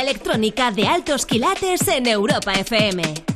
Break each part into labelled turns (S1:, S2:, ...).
S1: Electrónica de altos quilates en Europa FM.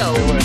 S2: show.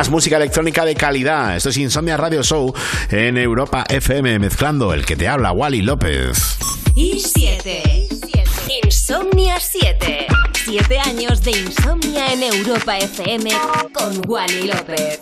S3: Más música electrónica de calidad. Esto es Insomnia Radio Show en Europa FM, mezclando el que te habla, Wally López.
S4: Y 7. Insomnia 7. 7 años de insomnia en Europa FM con Wally López.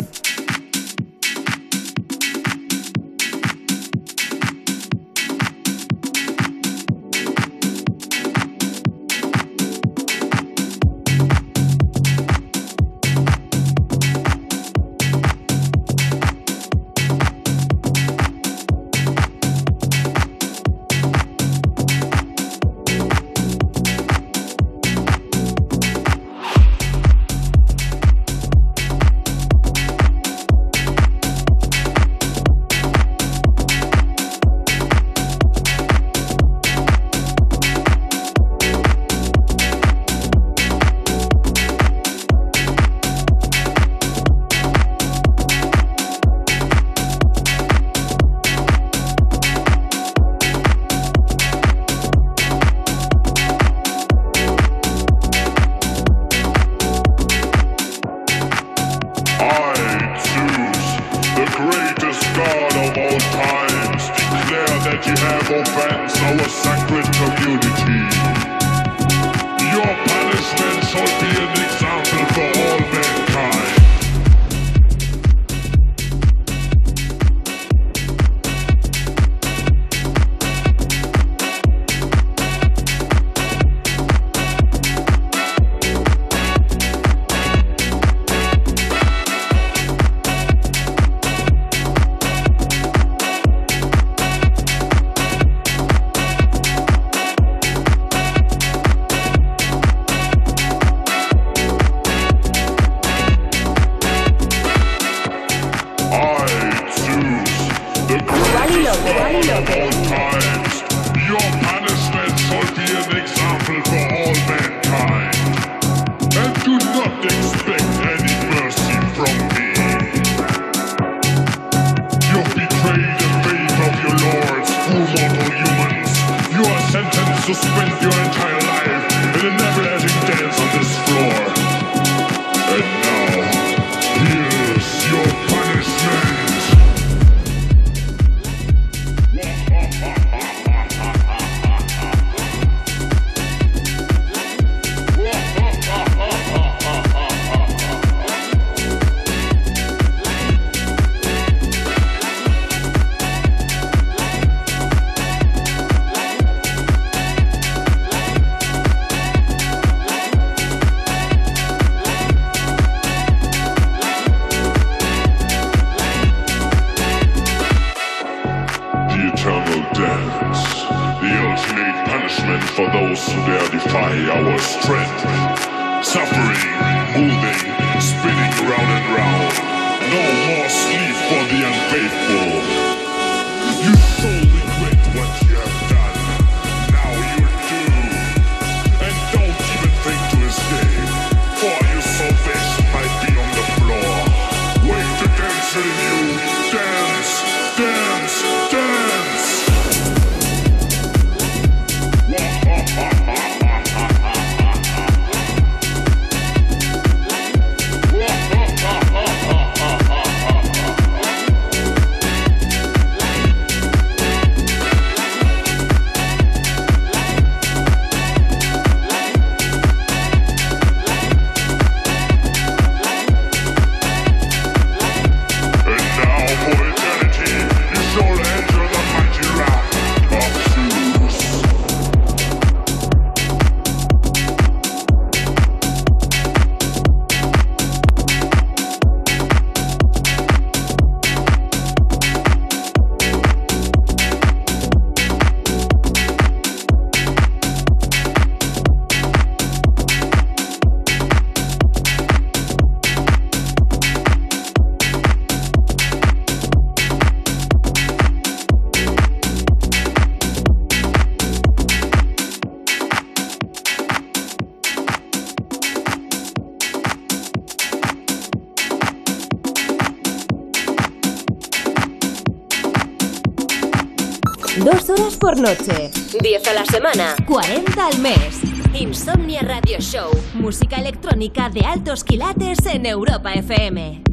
S4: Noche. 10 a la semana. 40 al mes. Insomnia Radio Show. Música electrónica de altos quilates en Europa FM.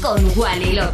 S2: Con Wally.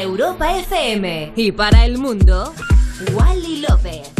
S2: Europa FM. Y para el mundo, Wally López.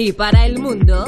S2: Y para el mundo,